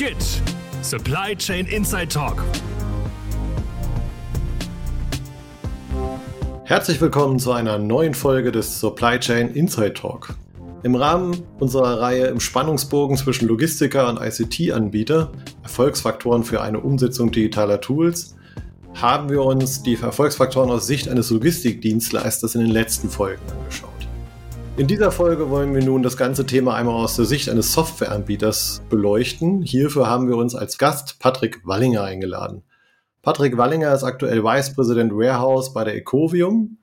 GIT Supply Chain Inside Talk. Herzlich willkommen zu einer neuen Folge des Supply Chain Inside Talk. Im Rahmen unserer Reihe im Spannungsbogen zwischen Logistiker und ICT-Anbieter, Erfolgsfaktoren für eine Umsetzung digitaler Tools, haben wir uns die Erfolgsfaktoren aus Sicht eines Logistikdienstleisters in den letzten Folgen angeschaut. In dieser Folge wollen wir nun das ganze Thema einmal aus der Sicht eines Softwareanbieters beleuchten. Hierfür haben wir uns als Gast Patrick Wallinger eingeladen. Patrick Wallinger ist aktuell Vice President Warehouse bei der Ecovium,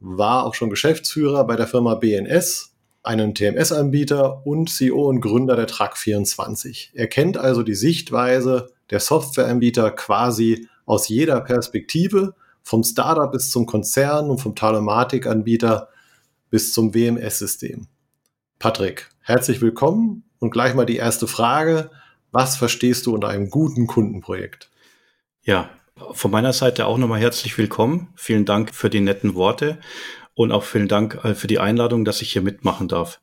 war auch schon Geschäftsführer bei der Firma BNS, einem TMS-Anbieter und CEO und Gründer der Truck24. Er kennt also die Sichtweise der Softwareanbieter quasi aus jeder Perspektive, vom Startup bis zum Konzern und vom Telematikanbieter bis zum WMS-System. Patrick, herzlich willkommen und gleich mal die erste Frage. Was verstehst du unter einem guten Kundenprojekt? Ja, von meiner Seite auch nochmal herzlich willkommen. Vielen Dank für die netten Worte und auch vielen Dank äh, für die Einladung, dass ich hier mitmachen darf.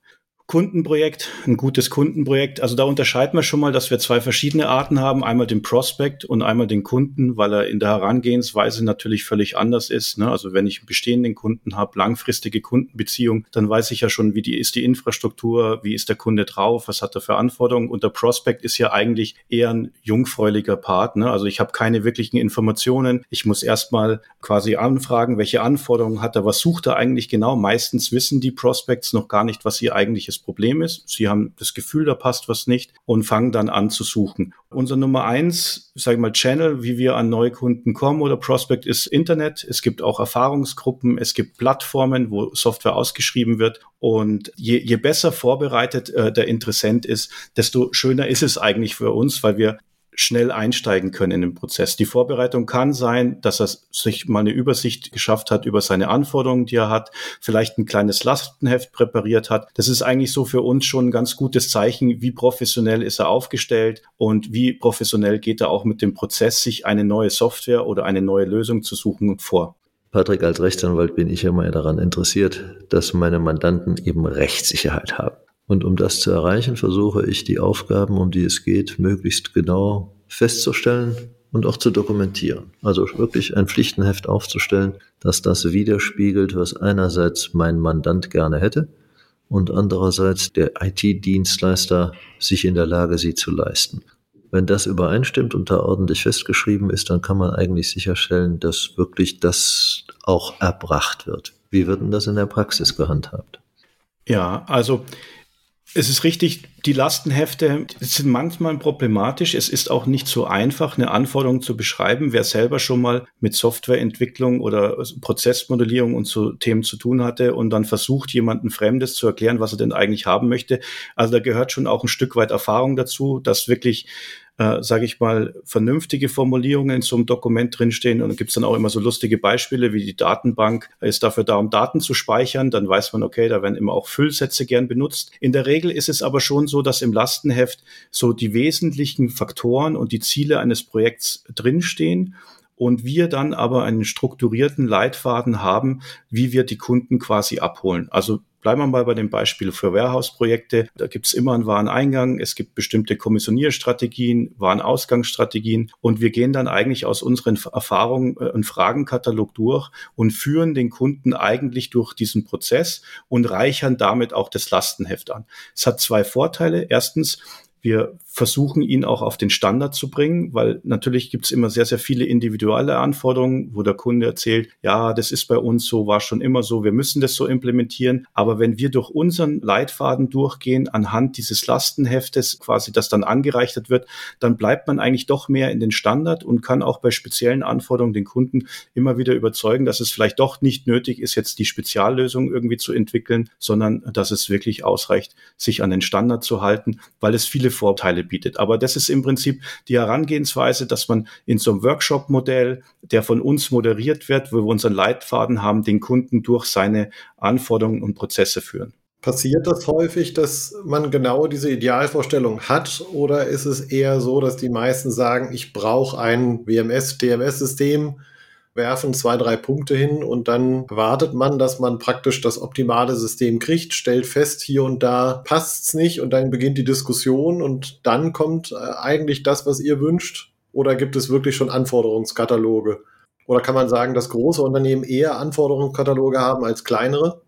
Kundenprojekt, ein gutes Kundenprojekt. Also da unterscheiden wir schon mal, dass wir zwei verschiedene Arten haben. Einmal den Prospect und einmal den Kunden, weil er in der Herangehensweise natürlich völlig anders ist. Ne? Also wenn ich einen bestehenden Kunden habe, langfristige Kundenbeziehung, dann weiß ich ja schon, wie die ist die Infrastruktur, wie ist der Kunde drauf, was hat er für Anforderungen. Und der Prospect ist ja eigentlich eher ein jungfräuliger Part. Ne? Also ich habe keine wirklichen Informationen. Ich muss erstmal quasi anfragen, welche Anforderungen hat er, was sucht er eigentlich genau. Meistens wissen die Prospects noch gar nicht, was ihr eigentliches Problem ist. Sie haben das Gefühl, da passt was nicht und fangen dann an zu suchen. Unser Nummer eins, sage ich mal, Channel, wie wir an neue Kunden kommen oder Prospect ist Internet. Es gibt auch Erfahrungsgruppen, es gibt Plattformen, wo Software ausgeschrieben wird. Und je, je besser vorbereitet äh, der Interessent ist, desto schöner ist es eigentlich für uns, weil wir schnell einsteigen können in den Prozess. Die Vorbereitung kann sein, dass er sich mal eine Übersicht geschafft hat über seine Anforderungen, die er hat, vielleicht ein kleines Lastenheft präpariert hat. Das ist eigentlich so für uns schon ein ganz gutes Zeichen, wie professionell ist er aufgestellt und wie professionell geht er auch mit dem Prozess, sich eine neue Software oder eine neue Lösung zu suchen vor. Patrick, als Rechtsanwalt bin ich immer daran interessiert, dass meine Mandanten eben Rechtssicherheit haben. Und um das zu erreichen, versuche ich die Aufgaben, um die es geht, möglichst genau festzustellen und auch zu dokumentieren. Also wirklich ein Pflichtenheft aufzustellen, dass das widerspiegelt, was einerseits mein Mandant gerne hätte und andererseits der IT-Dienstleister sich in der Lage sieht zu leisten. Wenn das übereinstimmt und da ordentlich festgeschrieben ist, dann kann man eigentlich sicherstellen, dass wirklich das auch erbracht wird. Wie wird denn das in der Praxis gehandhabt? Ja, also es ist richtig, die Lastenhefte sind manchmal problematisch. Es ist auch nicht so einfach, eine Anforderung zu beschreiben. Wer selber schon mal mit Softwareentwicklung oder Prozessmodellierung und so Themen zu tun hatte und dann versucht, jemanden Fremdes zu erklären, was er denn eigentlich haben möchte. Also da gehört schon auch ein Stück weit Erfahrung dazu, dass wirklich äh, sage ich mal, vernünftige Formulierungen in so einem Dokument drinstehen. Und dann gibt es dann auch immer so lustige Beispiele, wie die Datenbank ist dafür da, um Daten zu speichern. Dann weiß man, okay, da werden immer auch Füllsätze gern benutzt. In der Regel ist es aber schon so, dass im Lastenheft so die wesentlichen Faktoren und die Ziele eines Projekts drinstehen und wir dann aber einen strukturierten Leitfaden haben, wie wir die Kunden quasi abholen. Also Bleiben wir mal bei dem Beispiel für Warehouse-Projekte. Da gibt es immer einen Wareneingang, es gibt bestimmte Kommissionierstrategien, Warenausgangsstrategien und wir gehen dann eigentlich aus unseren Erfahrungen äh, einen Fragenkatalog durch und führen den Kunden eigentlich durch diesen Prozess und reichern damit auch das Lastenheft an. Es hat zwei Vorteile. Erstens, wir versuchen ihn auch auf den Standard zu bringen, weil natürlich gibt es immer sehr, sehr viele individuelle Anforderungen, wo der Kunde erzählt, ja, das ist bei uns so, war schon immer so, wir müssen das so implementieren. Aber wenn wir durch unseren Leitfaden durchgehen, anhand dieses Lastenheftes quasi, das dann angereichert wird, dann bleibt man eigentlich doch mehr in den Standard und kann auch bei speziellen Anforderungen den Kunden immer wieder überzeugen, dass es vielleicht doch nicht nötig ist, jetzt die Speziallösung irgendwie zu entwickeln, sondern dass es wirklich ausreicht, sich an den Standard zu halten, weil es viele Vorteile Vorteile bietet. Aber das ist im Prinzip die Herangehensweise, dass man in so einem Workshop-Modell, der von uns moderiert wird, wo wir unseren Leitfaden haben, den Kunden durch seine Anforderungen und Prozesse führen. Passiert das häufig, dass man genau diese Idealvorstellung hat oder ist es eher so, dass die meisten sagen, ich brauche ein WMS, TMS-System, werfen zwei, drei Punkte hin und dann wartet man, dass man praktisch das optimale System kriegt, stellt fest, hier und da passt's nicht und dann beginnt die Diskussion und dann kommt äh, eigentlich das, was ihr wünscht? Oder gibt es wirklich schon Anforderungskataloge? Oder kann man sagen, dass große Unternehmen eher Anforderungskataloge haben als kleinere?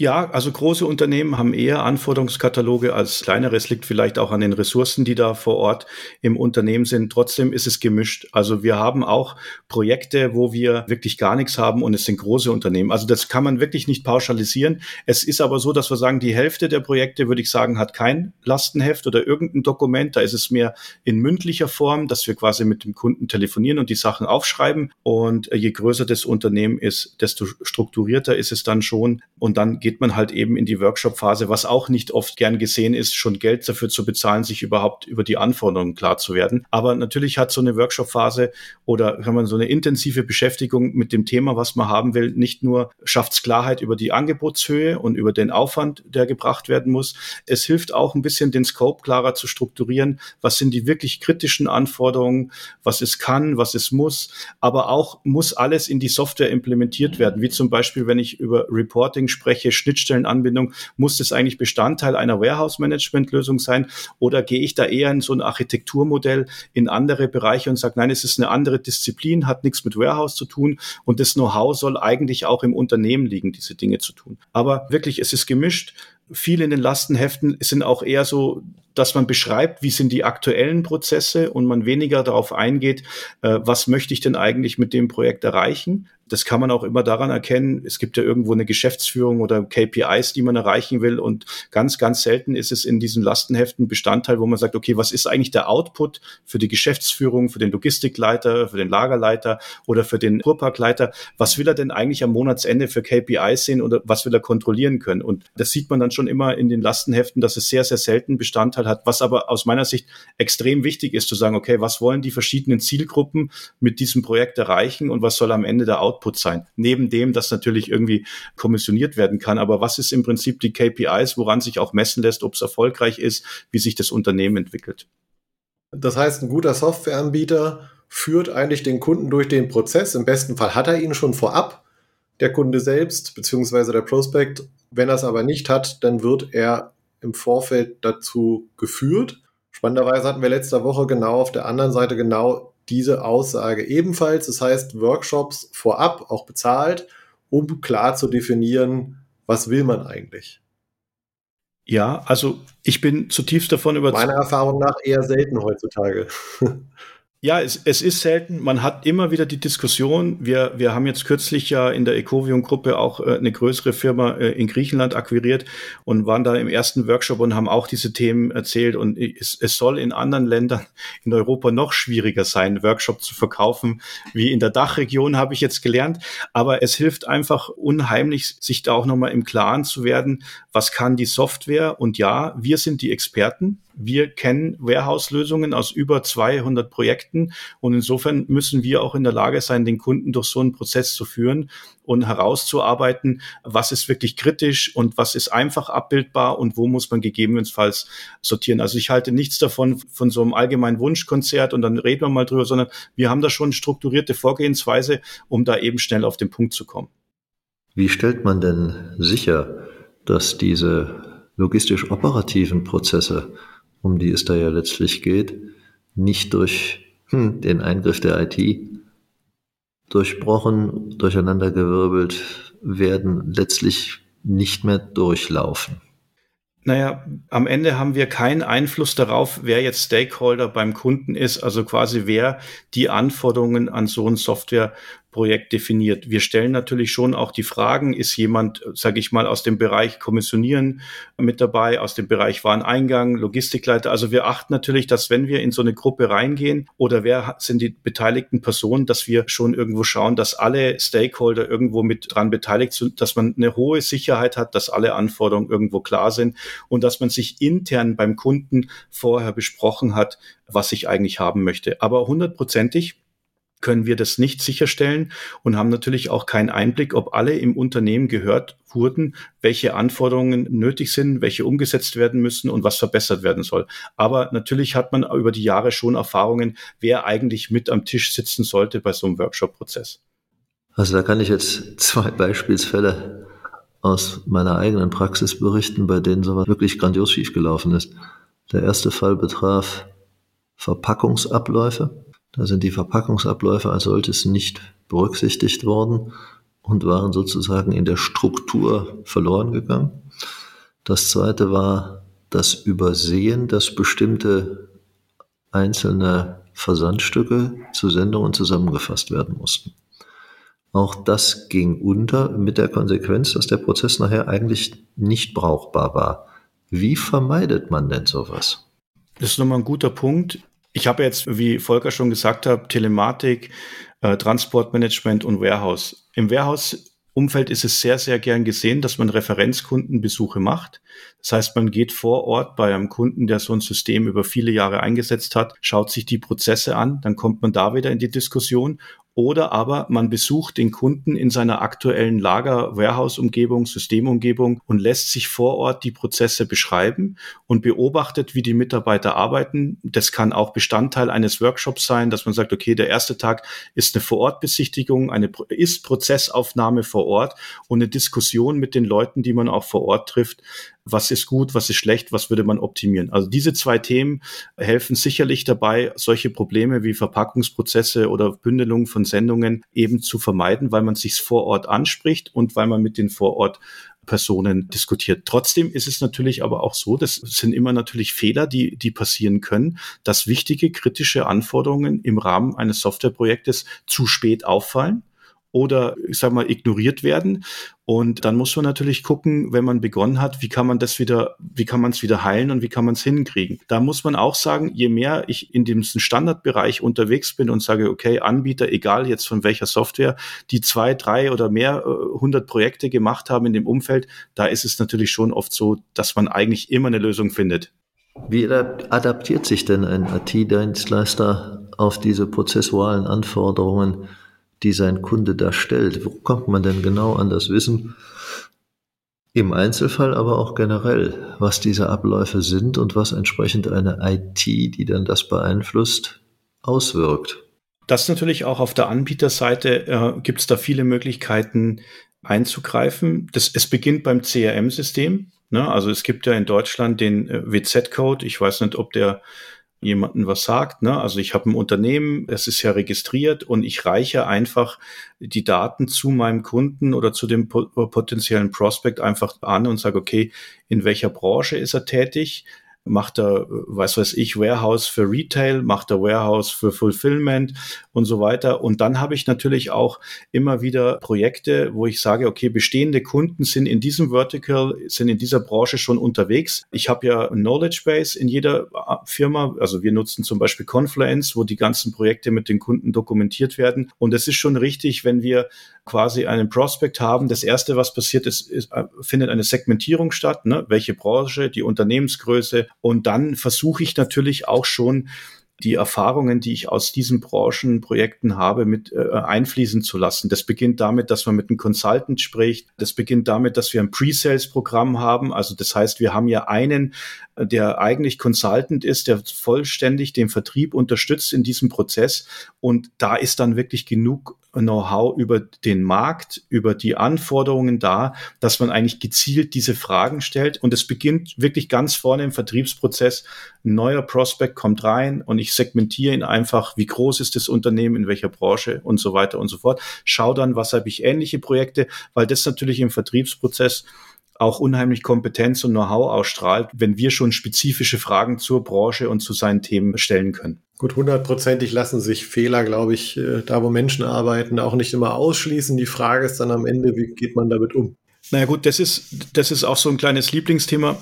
Ja, also große Unternehmen haben eher Anforderungskataloge als kleinere. Es liegt vielleicht auch an den Ressourcen, die da vor Ort im Unternehmen sind. Trotzdem ist es gemischt. Also wir haben auch Projekte, wo wir wirklich gar nichts haben und es sind große Unternehmen. Also das kann man wirklich nicht pauschalisieren. Es ist aber so, dass wir sagen, die Hälfte der Projekte, würde ich sagen, hat kein Lastenheft oder irgendein Dokument. Da ist es mehr in mündlicher Form, dass wir quasi mit dem Kunden telefonieren und die Sachen aufschreiben. Und je größer das Unternehmen ist, desto strukturierter ist es dann schon. Und dann geht man halt eben in die Workshop-Phase, was auch nicht oft gern gesehen ist, schon Geld dafür zu bezahlen, sich überhaupt über die Anforderungen klar zu werden. Aber natürlich hat so eine Workshop-Phase oder kann man so eine intensive Beschäftigung mit dem Thema, was man haben will, nicht nur schafft Klarheit über die Angebotshöhe und über den Aufwand, der gebracht werden muss. Es hilft auch ein bisschen, den Scope klarer zu strukturieren. Was sind die wirklich kritischen Anforderungen? Was es kann, was es muss? Aber auch muss alles in die Software implementiert werden, wie zum Beispiel, wenn ich über Reporting spreche, welche Schnittstellenanbindung muss das eigentlich Bestandteil einer Warehouse-Management-Lösung sein? Oder gehe ich da eher in so ein Architekturmodell in andere Bereiche und sage, nein, es ist eine andere Disziplin, hat nichts mit Warehouse zu tun und das Know-how soll eigentlich auch im Unternehmen liegen, diese Dinge zu tun. Aber wirklich, es ist gemischt. Viele in den Lastenheften sind auch eher so dass man beschreibt, wie sind die aktuellen Prozesse und man weniger darauf eingeht, äh, was möchte ich denn eigentlich mit dem Projekt erreichen, das kann man auch immer daran erkennen, es gibt ja irgendwo eine Geschäftsführung oder KPIs, die man erreichen will. Und ganz, ganz selten ist es in diesen Lastenheften Bestandteil, wo man sagt, okay, was ist eigentlich der Output für die Geschäftsführung, für den Logistikleiter, für den Lagerleiter oder für den Fuhrparkleiter? Was will er denn eigentlich am Monatsende für KPIs sehen oder was will er kontrollieren können? Und das sieht man dann schon immer in den Lastenheften, dass es sehr, sehr selten Bestandteil hat, was aber aus meiner Sicht extrem wichtig ist, zu sagen, okay, was wollen die verschiedenen Zielgruppen mit diesem Projekt erreichen und was soll am Ende der Output sein. Neben dem, dass natürlich irgendwie kommissioniert werden kann. Aber was ist im Prinzip die KPIs, woran sich auch messen lässt, ob es erfolgreich ist, wie sich das Unternehmen entwickelt? Das heißt, ein guter Softwareanbieter führt eigentlich den Kunden durch den Prozess. Im besten Fall hat er ihn schon vorab, der Kunde selbst, beziehungsweise der Prospect. Wenn er es aber nicht hat, dann wird er im Vorfeld dazu geführt. Spannenderweise hatten wir letzte Woche genau auf der anderen Seite genau diese Aussage ebenfalls. Das heißt, Workshops vorab auch bezahlt, um klar zu definieren, was will man eigentlich. Ja, also ich bin zutiefst davon überzeugt. Meiner Erfahrung nach eher selten heutzutage. Ja, es, es ist selten. Man hat immer wieder die Diskussion. Wir, wir haben jetzt kürzlich ja in der Ecovium-Gruppe auch äh, eine größere Firma äh, in Griechenland akquiriert und waren da im ersten Workshop und haben auch diese Themen erzählt. Und es, es soll in anderen Ländern in Europa noch schwieriger sein, Workshop zu verkaufen, wie in der Dachregion, habe ich jetzt gelernt. Aber es hilft einfach unheimlich, sich da auch nochmal im Klaren zu werden, was kann die Software. Und ja, wir sind die Experten wir kennen Warehouse-Lösungen aus über 200 Projekten und insofern müssen wir auch in der Lage sein, den Kunden durch so einen Prozess zu führen und herauszuarbeiten, was ist wirklich kritisch und was ist einfach abbildbar und wo muss man gegebenenfalls sortieren. Also ich halte nichts davon von so einem allgemeinen Wunschkonzert und dann reden wir mal drüber, sondern wir haben da schon strukturierte Vorgehensweise, um da eben schnell auf den Punkt zu kommen. Wie stellt man denn sicher, dass diese logistisch operativen Prozesse um die es da ja letztlich geht, nicht durch hm, den Eingriff der IT durchbrochen, durcheinandergewirbelt werden, letztlich nicht mehr durchlaufen. Naja, am Ende haben wir keinen Einfluss darauf, wer jetzt Stakeholder beim Kunden ist, also quasi wer die Anforderungen an so ein Software Projekt definiert. Wir stellen natürlich schon auch die Fragen, ist jemand, sage ich mal, aus dem Bereich Kommissionieren mit dabei, aus dem Bereich Wareneingang, Logistikleiter. Also wir achten natürlich, dass wenn wir in so eine Gruppe reingehen oder wer sind die beteiligten Personen, dass wir schon irgendwo schauen, dass alle Stakeholder irgendwo mit dran beteiligt sind, dass man eine hohe Sicherheit hat, dass alle Anforderungen irgendwo klar sind und dass man sich intern beim Kunden vorher besprochen hat, was ich eigentlich haben möchte. Aber hundertprozentig können wir das nicht sicherstellen und haben natürlich auch keinen Einblick, ob alle im Unternehmen gehört wurden, welche Anforderungen nötig sind, welche umgesetzt werden müssen und was verbessert werden soll. Aber natürlich hat man über die Jahre schon Erfahrungen, wer eigentlich mit am Tisch sitzen sollte bei so einem Workshop-Prozess. Also da kann ich jetzt zwei Beispielsfälle aus meiner eigenen Praxis berichten, bei denen sowas wirklich grandios schiefgelaufen ist. Der erste Fall betraf Verpackungsabläufe. Da sind die Verpackungsabläufe als solches nicht berücksichtigt worden und waren sozusagen in der Struktur verloren gegangen. Das zweite war das Übersehen, dass bestimmte einzelne Versandstücke zu Sendungen zusammengefasst werden mussten. Auch das ging unter mit der Konsequenz, dass der Prozess nachher eigentlich nicht brauchbar war. Wie vermeidet man denn sowas? Das ist nochmal ein guter Punkt. Ich habe jetzt, wie Volker schon gesagt hat, Telematik, äh, Transportmanagement und Warehouse. Im Warehouse-Umfeld ist es sehr, sehr gern gesehen, dass man Referenzkundenbesuche macht. Das heißt, man geht vor Ort bei einem Kunden, der so ein System über viele Jahre eingesetzt hat, schaut sich die Prozesse an, dann kommt man da wieder in die Diskussion oder aber man besucht den Kunden in seiner aktuellen Lager-Warehouse-Umgebung, Systemumgebung und lässt sich vor Ort die Prozesse beschreiben und beobachtet, wie die Mitarbeiter arbeiten. Das kann auch Bestandteil eines Workshops sein, dass man sagt, okay, der erste Tag ist eine Vorortbesichtigung, eine Ist-Prozessaufnahme vor Ort und eine Diskussion mit den Leuten, die man auch vor Ort trifft, was ist gut, was ist schlecht, was würde man optimieren. Also diese zwei Themen helfen sicherlich dabei, solche Probleme wie Verpackungsprozesse oder Bündelung von Sendungen eben zu vermeiden, weil man sich vor Ort anspricht und weil man mit den vor Ort Personen diskutiert. Trotzdem ist es natürlich aber auch so, das sind immer natürlich Fehler, die, die passieren können, dass wichtige kritische Anforderungen im Rahmen eines Softwareprojektes zu spät auffallen oder ich sag mal ignoriert werden. Und dann muss man natürlich gucken, wenn man begonnen hat, wie kann man das wieder, wie kann man es wieder heilen und wie kann man es hinkriegen. Da muss man auch sagen, je mehr ich in diesem Standardbereich unterwegs bin und sage, okay, Anbieter, egal jetzt von welcher Software, die zwei, drei oder mehr äh, hundert Projekte gemacht haben in dem Umfeld, da ist es natürlich schon oft so, dass man eigentlich immer eine Lösung findet. Wie adaptiert sich denn ein IT-Dienstleister auf diese prozessualen Anforderungen? Die sein Kunde da stellt. Wo kommt man denn genau an das Wissen? Im Einzelfall, aber auch generell, was diese Abläufe sind und was entsprechend eine IT, die dann das beeinflusst, auswirkt. Das natürlich auch auf der Anbieterseite äh, gibt es da viele Möglichkeiten einzugreifen. Das, es beginnt beim CRM-System. Ne? Also es gibt ja in Deutschland den äh, WZ-Code. Ich weiß nicht, ob der jemanden was sagt. Ne? Also ich habe ein Unternehmen, es ist ja registriert und ich reiche einfach die Daten zu meinem Kunden oder zu dem potenziellen Prospect einfach an und sage, okay, in welcher Branche ist er tätig? macht er, was weiß ich, Warehouse für Retail, macht er Warehouse für Fulfillment und so weiter. Und dann habe ich natürlich auch immer wieder Projekte, wo ich sage, okay, bestehende Kunden sind in diesem Vertical, sind in dieser Branche schon unterwegs. Ich habe ja ein Knowledge Base in jeder Firma. Also wir nutzen zum Beispiel Confluence, wo die ganzen Projekte mit den Kunden dokumentiert werden. Und es ist schon richtig, wenn wir quasi einen Prospect haben. Das erste, was passiert ist, ist äh, findet eine Segmentierung statt. Ne? Welche Branche, die Unternehmensgröße, und dann versuche ich natürlich auch schon die Erfahrungen, die ich aus diesen Branchenprojekten habe, mit äh, einfließen zu lassen. Das beginnt damit, dass man mit einem Consultant spricht. Das beginnt damit, dass wir ein Pre-Sales-Programm haben. Also das heißt, wir haben ja einen, der eigentlich Consultant ist, der vollständig den Vertrieb unterstützt in diesem Prozess. Und da ist dann wirklich genug Know-how über den Markt, über die Anforderungen da, dass man eigentlich gezielt diese Fragen stellt. Und es beginnt wirklich ganz vorne im Vertriebsprozess. Ein neuer Prospect kommt rein und ich segmentiere ihn einfach, wie groß ist das Unternehmen, in welcher Branche und so weiter und so fort. Schau dann, was habe ich ähnliche Projekte, weil das natürlich im Vertriebsprozess auch unheimlich Kompetenz und Know-how ausstrahlt, wenn wir schon spezifische Fragen zur Branche und zu seinen Themen stellen können. Gut, hundertprozentig lassen sich Fehler, glaube ich, äh, da wo Menschen arbeiten, auch nicht immer ausschließen. Die Frage ist dann am Ende, wie geht man damit um? Naja gut, das ist, das ist auch so ein kleines Lieblingsthema.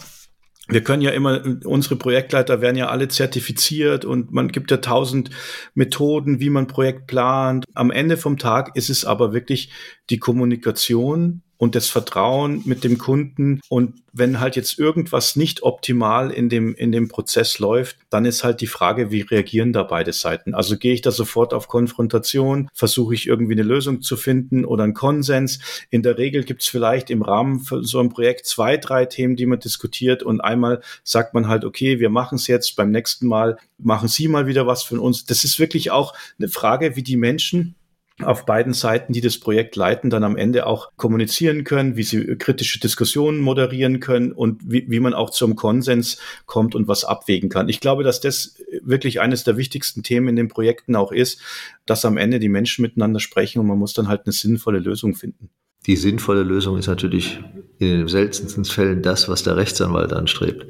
Wir können ja immer, unsere Projektleiter werden ja alle zertifiziert und man gibt ja tausend Methoden, wie man Projekt plant. Am Ende vom Tag ist es aber wirklich die Kommunikation und das Vertrauen mit dem Kunden. Und wenn halt jetzt irgendwas nicht optimal in dem, in dem Prozess läuft, dann ist halt die Frage, wie reagieren da beide Seiten? Also gehe ich da sofort auf Konfrontation, versuche ich irgendwie eine Lösung zu finden oder einen Konsens. In der Regel gibt es vielleicht im Rahmen für so ein Projekt zwei, drei Themen, die man diskutiert und einmal sagt man halt, okay, wir machen es jetzt, beim nächsten Mal machen Sie mal wieder was von uns. Das ist wirklich auch eine Frage, wie die Menschen auf beiden Seiten, die das Projekt leiten, dann am Ende auch kommunizieren können, wie sie kritische Diskussionen moderieren können und wie, wie man auch zum Konsens kommt und was abwägen kann. Ich glaube, dass das wirklich eines der wichtigsten Themen in den Projekten auch ist, dass am Ende die Menschen miteinander sprechen und man muss dann halt eine sinnvolle Lösung finden. Die sinnvolle Lösung ist natürlich in den seltensten Fällen das, was der Rechtsanwalt anstrebt.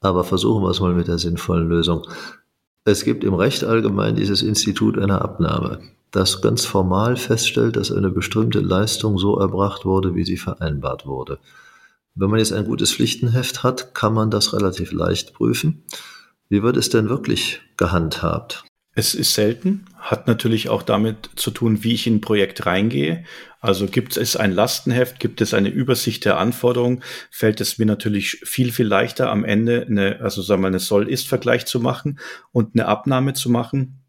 Aber versuchen wir es mal mit der sinnvollen Lösung. Es gibt im Recht allgemein dieses Institut einer Abnahme das ganz formal feststellt, dass eine bestimmte Leistung so erbracht wurde, wie sie vereinbart wurde. Wenn man jetzt ein gutes Pflichtenheft hat, kann man das relativ leicht prüfen. Wie wird es denn wirklich gehandhabt? Es ist selten, hat natürlich auch damit zu tun, wie ich in ein Projekt reingehe. Also gibt es ein Lastenheft, gibt es eine Übersicht der Anforderungen, fällt es mir natürlich viel, viel leichter am Ende eine, also sagen wir, eine Soll-Ist-Vergleich zu machen und eine Abnahme zu machen.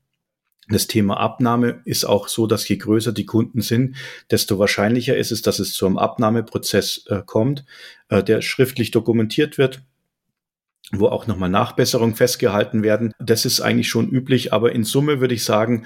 Das Thema Abnahme ist auch so, dass je größer die Kunden sind, desto wahrscheinlicher ist es, dass es zu einem Abnahmeprozess äh, kommt, äh, der schriftlich dokumentiert wird wo auch nochmal Nachbesserungen festgehalten werden. Das ist eigentlich schon üblich, aber in Summe würde ich sagen,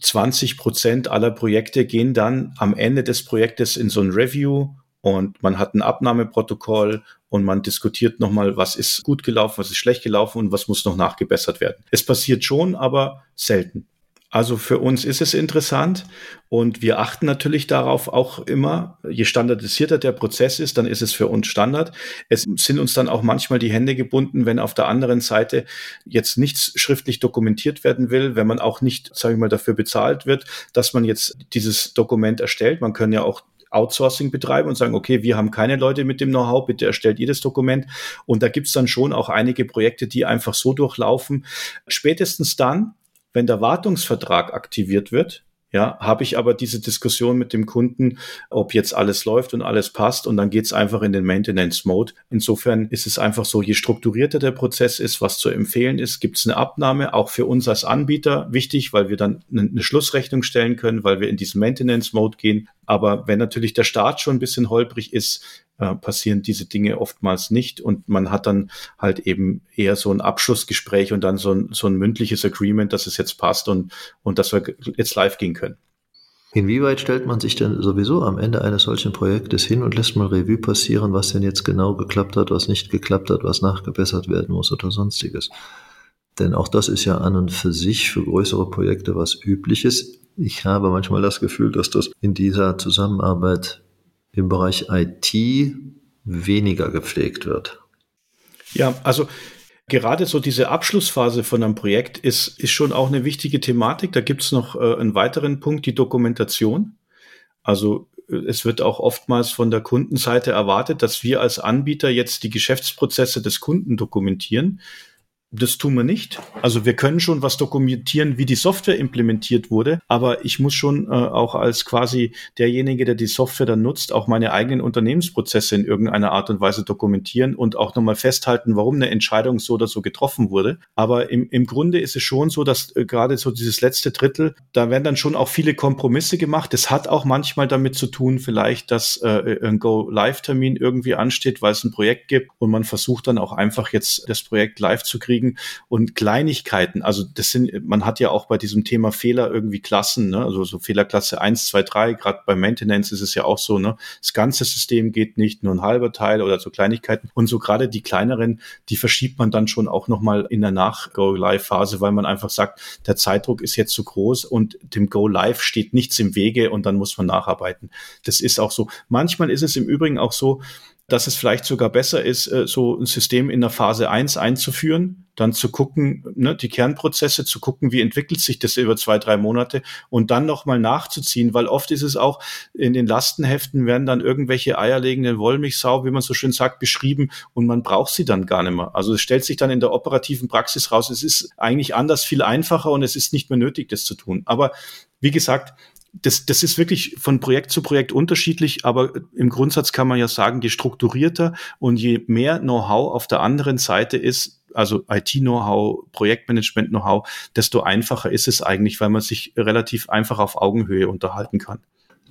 20 Prozent aller Projekte gehen dann am Ende des Projektes in so ein Review und man hat ein Abnahmeprotokoll und man diskutiert nochmal, was ist gut gelaufen, was ist schlecht gelaufen und was muss noch nachgebessert werden. Es passiert schon, aber selten. Also für uns ist es interessant und wir achten natürlich darauf auch immer, je standardisierter der Prozess ist, dann ist es für uns Standard. Es sind uns dann auch manchmal die Hände gebunden, wenn auf der anderen Seite jetzt nichts schriftlich dokumentiert werden will, wenn man auch nicht, sage ich mal, dafür bezahlt wird, dass man jetzt dieses Dokument erstellt. Man kann ja auch Outsourcing betreiben und sagen, okay, wir haben keine Leute mit dem Know-how, bitte erstellt ihr das Dokument. Und da gibt's dann schon auch einige Projekte, die einfach so durchlaufen. Spätestens dann, wenn der Wartungsvertrag aktiviert wird, ja, habe ich aber diese Diskussion mit dem Kunden, ob jetzt alles läuft und alles passt und dann geht's einfach in den Maintenance Mode. Insofern ist es einfach so, je strukturierter der Prozess ist, was zu empfehlen ist, gibt's eine Abnahme, auch für uns als Anbieter wichtig, weil wir dann eine Schlussrechnung stellen können, weil wir in diesen Maintenance Mode gehen. Aber wenn natürlich der Start schon ein bisschen holprig ist, äh, passieren diese Dinge oftmals nicht und man hat dann halt eben eher so ein Abschlussgespräch und dann so ein, so ein mündliches Agreement, dass es jetzt passt und, und dass wir jetzt live gehen können. Inwieweit stellt man sich denn sowieso am Ende eines solchen Projektes hin und lässt mal Revue passieren, was denn jetzt genau geklappt hat, was nicht geklappt hat, was nachgebessert werden muss oder sonstiges? Denn auch das ist ja an und für sich für größere Projekte was Übliches. Ich habe manchmal das Gefühl, dass das in dieser Zusammenarbeit im Bereich IT weniger gepflegt wird. Ja, also gerade so diese Abschlussphase von einem Projekt ist, ist schon auch eine wichtige Thematik. Da gibt es noch äh, einen weiteren Punkt, die Dokumentation. Also äh, es wird auch oftmals von der Kundenseite erwartet, dass wir als Anbieter jetzt die Geschäftsprozesse des Kunden dokumentieren. Das tun wir nicht. Also wir können schon was dokumentieren, wie die Software implementiert wurde, aber ich muss schon äh, auch als quasi derjenige, der die Software dann nutzt, auch meine eigenen Unternehmensprozesse in irgendeiner Art und Weise dokumentieren und auch nochmal festhalten, warum eine Entscheidung so oder so getroffen wurde. Aber im, im Grunde ist es schon so, dass äh, gerade so dieses letzte Drittel, da werden dann schon auch viele Kompromisse gemacht. Das hat auch manchmal damit zu tun, vielleicht, dass äh, ein Go-Live-Termin irgendwie ansteht, weil es ein Projekt gibt und man versucht dann auch einfach jetzt das Projekt live zu kriegen kriegen und Kleinigkeiten. Also das sind, man hat ja auch bei diesem Thema Fehler irgendwie Klassen, ne? also so Fehlerklasse 1, 2, 3, gerade bei Maintenance ist es ja auch so, ne? das ganze System geht nicht, nur ein halber Teil oder so Kleinigkeiten. Und so gerade die kleineren, die verschiebt man dann schon auch nochmal in der Nach-Go-Live-Phase, weil man einfach sagt, der Zeitdruck ist jetzt zu groß und dem Go-Live steht nichts im Wege und dann muss man nacharbeiten. Das ist auch so. Manchmal ist es im Übrigen auch so, dass es vielleicht sogar besser ist, äh, so ein System in der Phase 1 einzuführen, dann zu gucken, ne, die Kernprozesse zu gucken, wie entwickelt sich das über zwei, drei Monate und dann nochmal nachzuziehen, weil oft ist es auch in den Lastenheften werden dann irgendwelche eierlegenden Wollmilchsau, wie man so schön sagt, beschrieben und man braucht sie dann gar nicht mehr. Also es stellt sich dann in der operativen Praxis raus, es ist eigentlich anders viel einfacher und es ist nicht mehr nötig, das zu tun. Aber wie gesagt, das, das ist wirklich von Projekt zu Projekt unterschiedlich, aber im Grundsatz kann man ja sagen, je strukturierter und je mehr Know-how auf der anderen Seite ist, also IT-Know-how, Projektmanagement-Know-how, desto einfacher ist es eigentlich, weil man sich relativ einfach auf Augenhöhe unterhalten kann.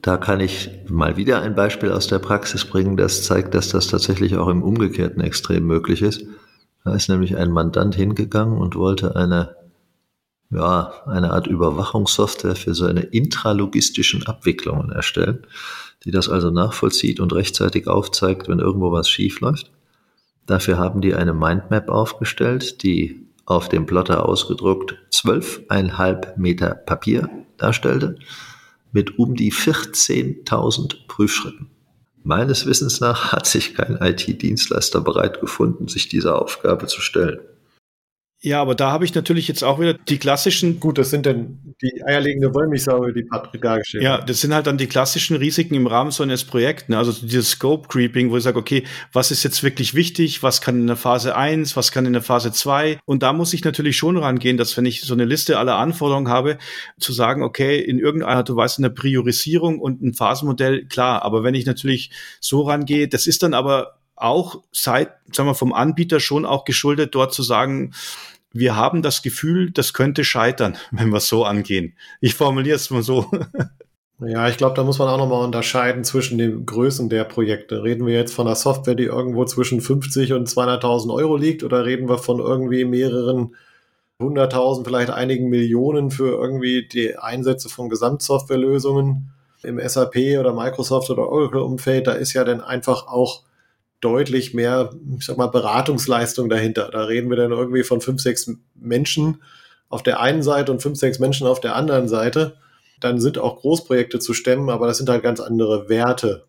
Da kann ich mal wieder ein Beispiel aus der Praxis bringen, das zeigt, dass das tatsächlich auch im umgekehrten Extrem möglich ist. Da ist nämlich ein Mandant hingegangen und wollte eine ja, eine Art Überwachungssoftware für seine intralogistischen Abwicklungen erstellen, die das also nachvollzieht und rechtzeitig aufzeigt, wenn irgendwo was schief läuft. Dafür haben die eine Mindmap aufgestellt, die auf dem Plotter ausgedruckt zwölfeinhalb Meter Papier darstellte, mit um die 14.000 Prüfschritten. Meines Wissens nach hat sich kein IT-Dienstleister bereit gefunden, sich dieser Aufgabe zu stellen. Ja, aber da habe ich natürlich jetzt auch wieder die klassischen. Gut, das sind dann die eierlegende Wollmilchsau, die Patrick dargestellt Ja, das sind halt dann die klassischen Risiken im Rahmen so eines Projekts. Ne? Also dieses Scope Creeping, wo ich sage, okay, was ist jetzt wirklich wichtig? Was kann in der Phase 1? Was kann in der Phase 2? Und da muss ich natürlich schon rangehen, dass wenn ich so eine Liste aller Anforderungen habe, zu sagen, okay, in irgendeiner du weißt, eine Priorisierung und ein Phasenmodell, klar. Aber wenn ich natürlich so rangehe, das ist dann aber auch seit, sagen wir, vom Anbieter schon auch geschuldet, dort zu sagen, wir haben das Gefühl, das könnte scheitern, wenn wir es so angehen. Ich formuliere es mal so. Ja, ich glaube, da muss man auch nochmal unterscheiden zwischen den Größen der Projekte. Reden wir jetzt von einer Software, die irgendwo zwischen 50 und 200.000 Euro liegt, oder reden wir von irgendwie mehreren hunderttausend, vielleicht einigen Millionen für irgendwie die Einsätze von Gesamtsoftwarelösungen im SAP oder Microsoft oder Oracle-Umfeld? Da ist ja dann einfach auch deutlich mehr, ich sag mal, Beratungsleistung dahinter. Da reden wir dann irgendwie von fünf, sechs Menschen auf der einen Seite und fünf, sechs Menschen auf der anderen Seite. Dann sind auch Großprojekte zu stemmen, aber das sind halt ganz andere Werte,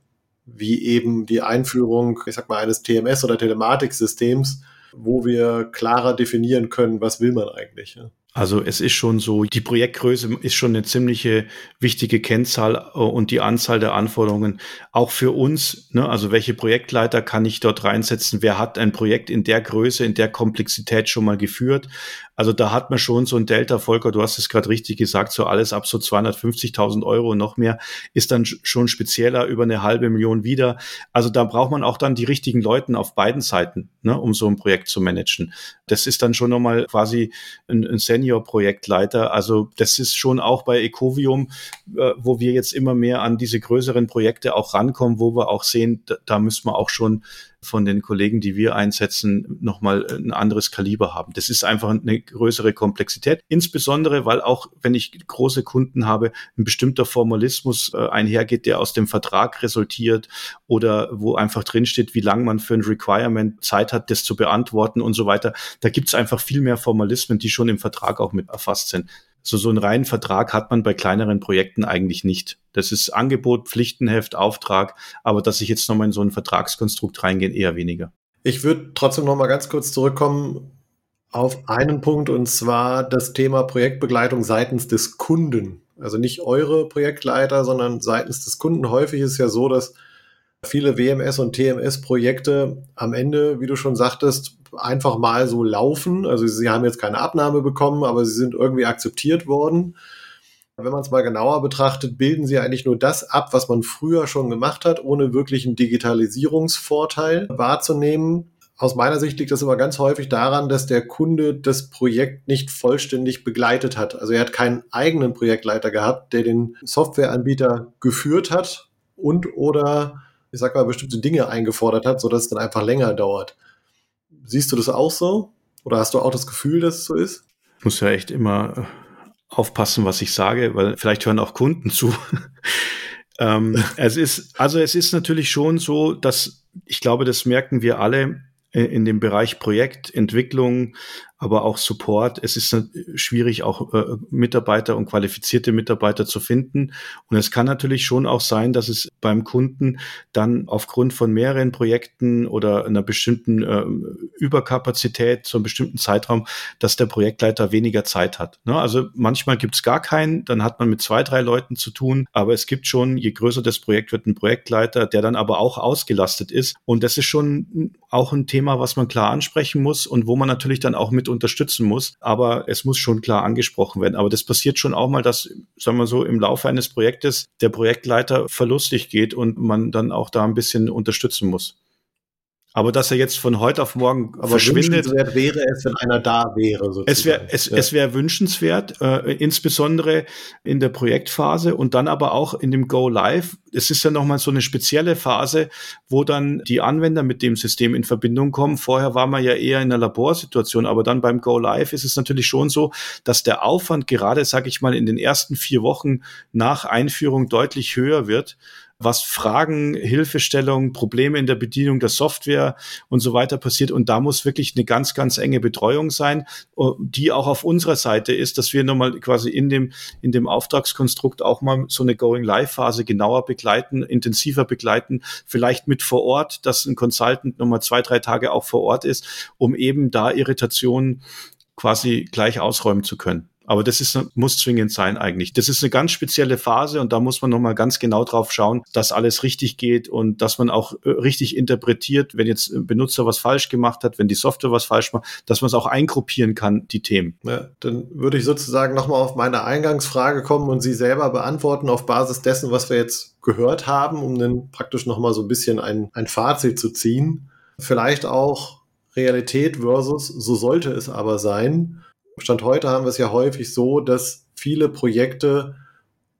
wie eben die Einführung, ich sag mal, eines TMS oder Telematiksystems, wo wir klarer definieren können, was will man eigentlich. Ja. Also es ist schon so, die Projektgröße ist schon eine ziemliche wichtige Kennzahl äh, und die Anzahl der Anforderungen auch für uns. Ne? Also welche Projektleiter kann ich dort reinsetzen? Wer hat ein Projekt in der Größe, in der Komplexität schon mal geführt? Also da hat man schon so ein Delta, Volker, du hast es gerade richtig gesagt, so alles ab so 250.000 Euro und noch mehr ist dann schon spezieller über eine halbe Million wieder. Also da braucht man auch dann die richtigen Leuten auf beiden Seiten, ne, um so ein Projekt zu managen. Das ist dann schon nochmal quasi ein, ein Senior-Projektleiter. Also das ist schon auch bei Ecovium, äh, wo wir jetzt immer mehr an diese größeren Projekte auch rankommen, wo wir auch sehen, da, da müssen wir auch schon von den Kollegen, die wir einsetzen, nochmal ein anderes Kaliber haben. Das ist einfach eine größere Komplexität. Insbesondere, weil auch, wenn ich große Kunden habe, ein bestimmter Formalismus äh, einhergeht, der aus dem Vertrag resultiert oder wo einfach drinsteht, wie lange man für ein Requirement Zeit hat, das zu beantworten und so weiter. Da gibt es einfach viel mehr Formalismen, die schon im Vertrag auch mit erfasst sind. So, so einen reinen Vertrag hat man bei kleineren Projekten eigentlich nicht. Das ist Angebot, Pflichtenheft, Auftrag, aber dass ich jetzt nochmal in so ein Vertragskonstrukt reingehe, eher weniger. Ich würde trotzdem nochmal ganz kurz zurückkommen auf einen Punkt und zwar das Thema Projektbegleitung seitens des Kunden. Also nicht eure Projektleiter, sondern seitens des Kunden. Häufig ist es ja so, dass viele WMS und TMS-Projekte am Ende, wie du schon sagtest, einfach mal so laufen. Also sie haben jetzt keine Abnahme bekommen, aber sie sind irgendwie akzeptiert worden. Wenn man es mal genauer betrachtet, bilden sie eigentlich nur das ab, was man früher schon gemacht hat, ohne wirklich einen Digitalisierungsvorteil wahrzunehmen. Aus meiner Sicht liegt das immer ganz häufig daran, dass der Kunde das Projekt nicht vollständig begleitet hat. Also er hat keinen eigenen Projektleiter gehabt, der den Softwareanbieter geführt hat und oder ich sag mal, bestimmte Dinge eingefordert hat, sodass es dann einfach länger dauert. Siehst du das auch so? Oder hast du auch das Gefühl, dass es so ist? Ich muss ja echt immer äh, aufpassen, was ich sage, weil vielleicht hören auch Kunden zu. ähm, es ist, also es ist natürlich schon so, dass ich glaube, das merken wir alle in dem Bereich Projektentwicklung, aber auch Support. Es ist schwierig, auch äh, Mitarbeiter und qualifizierte Mitarbeiter zu finden. Und es kann natürlich schon auch sein, dass es beim Kunden dann aufgrund von mehreren Projekten oder einer bestimmten äh, Überkapazität zu einem bestimmten Zeitraum, dass der Projektleiter weniger Zeit hat. Ne? Also manchmal gibt es gar keinen, dann hat man mit zwei, drei Leuten zu tun. Aber es gibt schon, je größer das Projekt wird, einen Projektleiter, der dann aber auch ausgelastet ist. Und das ist schon auch ein Thema, was man klar ansprechen muss und wo man natürlich dann auch mit unterstützen muss. Aber es muss schon klar angesprochen werden. Aber das passiert schon auch mal, dass, sagen wir so, im Laufe eines Projektes der Projektleiter verlustig geht und man dann auch da ein bisschen unterstützen muss. Aber dass er jetzt von heute auf morgen Aber verschwindet. wünschenswert wäre es, wenn einer da wäre. Sozusagen. Es wäre es, Ja. es wär wünschenswert, äh, insbesondere in der Projektphase und dann aber auch in dem Go Live. Es ist ja nochmal so eine spezielle Phase, wo dann die Anwender mit dem System in Verbindung kommen. Vorher war man ja eher in einer Laborsituation, aber dann beim Go Live ist es natürlich schon so, dass der Aufwand gerade, sage ich mal, in den ersten vier Wochen nach Einführung deutlich höher wird was Fragen, Hilfestellung, Probleme in der Bedienung der Software und so weiter passiert. Und da muss wirklich eine ganz, ganz enge Betreuung sein, äh, die auch auf unserer Seite ist, dass wir nochmal quasi in dem, in dem Auftragskonstrukt auch mal so eine Going-Live-Phase genauer begleiten, intensiver begleiten, vielleicht mit vor Ort, dass ein Consultant nochmal zwei, drei Tage auch vor Ort ist, um eben da Irritationen quasi gleich ausräumen zu können. Aber das ist, muss zwingend sein eigentlich. Das ist eine ganz spezielle Phase und da muss man nochmal ganz genau drauf schauen, dass alles richtig geht und dass man auch äh, richtig interpretiert, wenn jetzt ein Benutzer was falsch gemacht hat, wenn die Software was falsch macht, dass man es auch eingruppieren kann, die Themen. Ja, dann würde ich sozusagen nochmal auf meine Eingangsfrage kommen und sie selber beantworten auf Basis dessen, was wir jetzt gehört haben, um dann praktisch nochmal so ein bisschen ein, ein Fazit zu ziehen. Vielleicht auch Realität versus, so sollte es aber sein. Stand heute haben wir es ja häufig so, dass viele Projekte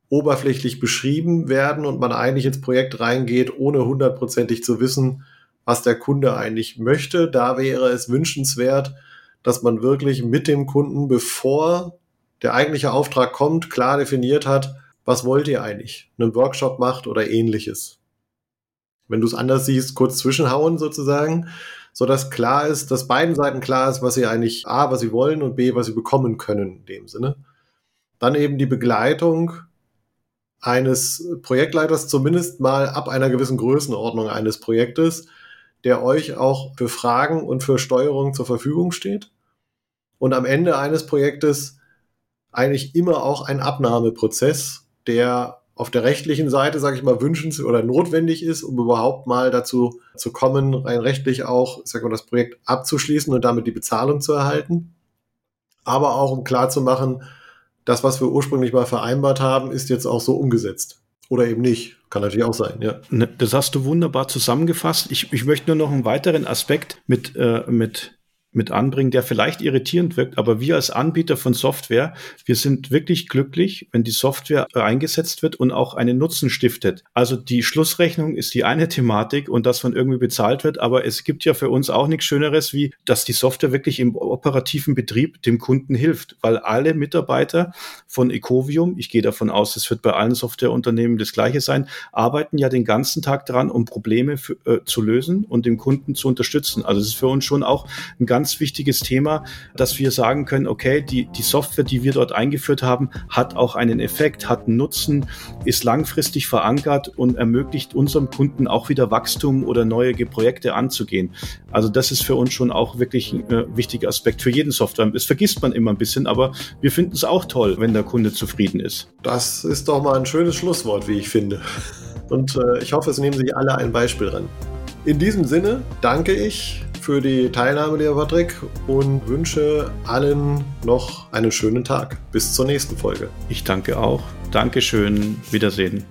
oberflächlich beschrieben werden und man eigentlich ins Projekt reingeht, ohne hundertprozentig zu wissen, was der Kunde eigentlich möchte. Da wäre es wünschenswert, dass man wirklich mit dem Kunden, bevor der eigentliche Auftrag kommt, klar definiert hat, was wollt ihr eigentlich? Einen Workshop macht oder ähnliches. Wenn du es anders siehst, kurz zwischenhauen sozusagen, so dass klar ist, dass beiden Seiten klar ist, was sie eigentlich A, was sie wollen und B, was sie bekommen können in dem Sinne. Dann eben die Begleitung eines Projektleiters, zumindest mal ab einer gewissen Größenordnung eines Projektes, der euch auch für Fragen und für Steuerung zur Verfügung steht. Und am Ende eines Projektes eigentlich immer auch ein Abnahmeprozess, der auf der rechtlichen Seite, sage ich mal, wünschenswert oder notwendig ist, um überhaupt mal dazu zu kommen, rein rechtlich auch, sag mal, das Projekt abzuschließen und damit die Bezahlung zu erhalten. Aber auch um klarzumachen, das, was wir ursprünglich mal vereinbart haben, ist jetzt auch so umgesetzt. Oder eben nicht. Kann natürlich auch sein, ja. Ne, Das hast du wunderbar zusammengefasst. Ich, ich möchte nur noch einen weiteren Aspekt mit, äh, mit mit anbringen, der vielleicht irritierend wirkt, aber wir als Anbieter von Software, wir sind wirklich glücklich, wenn die Software eingesetzt wird und auch einen Nutzen stiftet. Also die Schlussrechnung ist die eine Thematik und dass man irgendwie bezahlt wird, aber es gibt ja für uns auch nichts Schöneres, wie dass die Software wirklich im operativen Betrieb dem Kunden hilft, weil alle Mitarbeiter von Ecovium, ich gehe davon aus, es wird bei allen Softwareunternehmen das gleiche sein, arbeiten ja den ganzen Tag dran, um Probleme für, äh, zu lösen und dem Kunden zu unterstützen. Also es ist für uns schon auch ein ganz ganz wichtiges Thema, dass wir sagen können, okay, die, die Software, die wir dort eingeführt haben, hat auch einen Effekt, hat einen Nutzen, ist langfristig verankert und ermöglicht unserem Kunden auch wieder Wachstum oder neue Projekte anzugehen. Also das ist für uns schon auch wirklich ein äh, wichtiger Aspekt für jeden Software. Das vergisst man immer ein bisschen, aber wir finden es auch toll, wenn der Kunde zufrieden ist. Das ist doch mal ein schönes Schlusswort, wie ich finde. Und äh, ich hoffe, es nehmen sich alle ein Beispiel dran. In diesem Sinne danke ich für die Teilnahme, lieber Patrick, und wünsche allen noch einen schönen Tag. Bis zur nächsten Folge. Ich danke auch. Dankeschön. Wiedersehen.